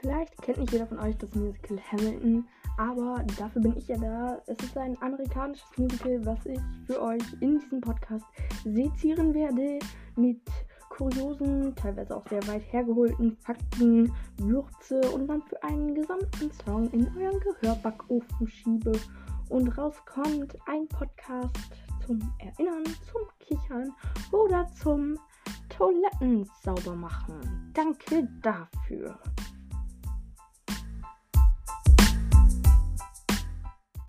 Vielleicht kennt nicht jeder von euch das Musical Hamilton, aber dafür bin ich ja da. Es ist ein amerikanisches Musical, was ich für euch in diesem Podcast sezieren werde mit kuriosen, teilweise auch sehr weit hergeholten Fakten, Würze und dann für einen gesamten Song in euren Gehörbackofen schiebe und rauskommt ein Podcast zum Erinnern, zum Kichern oder zum Toiletten sauber machen. Danke dafür.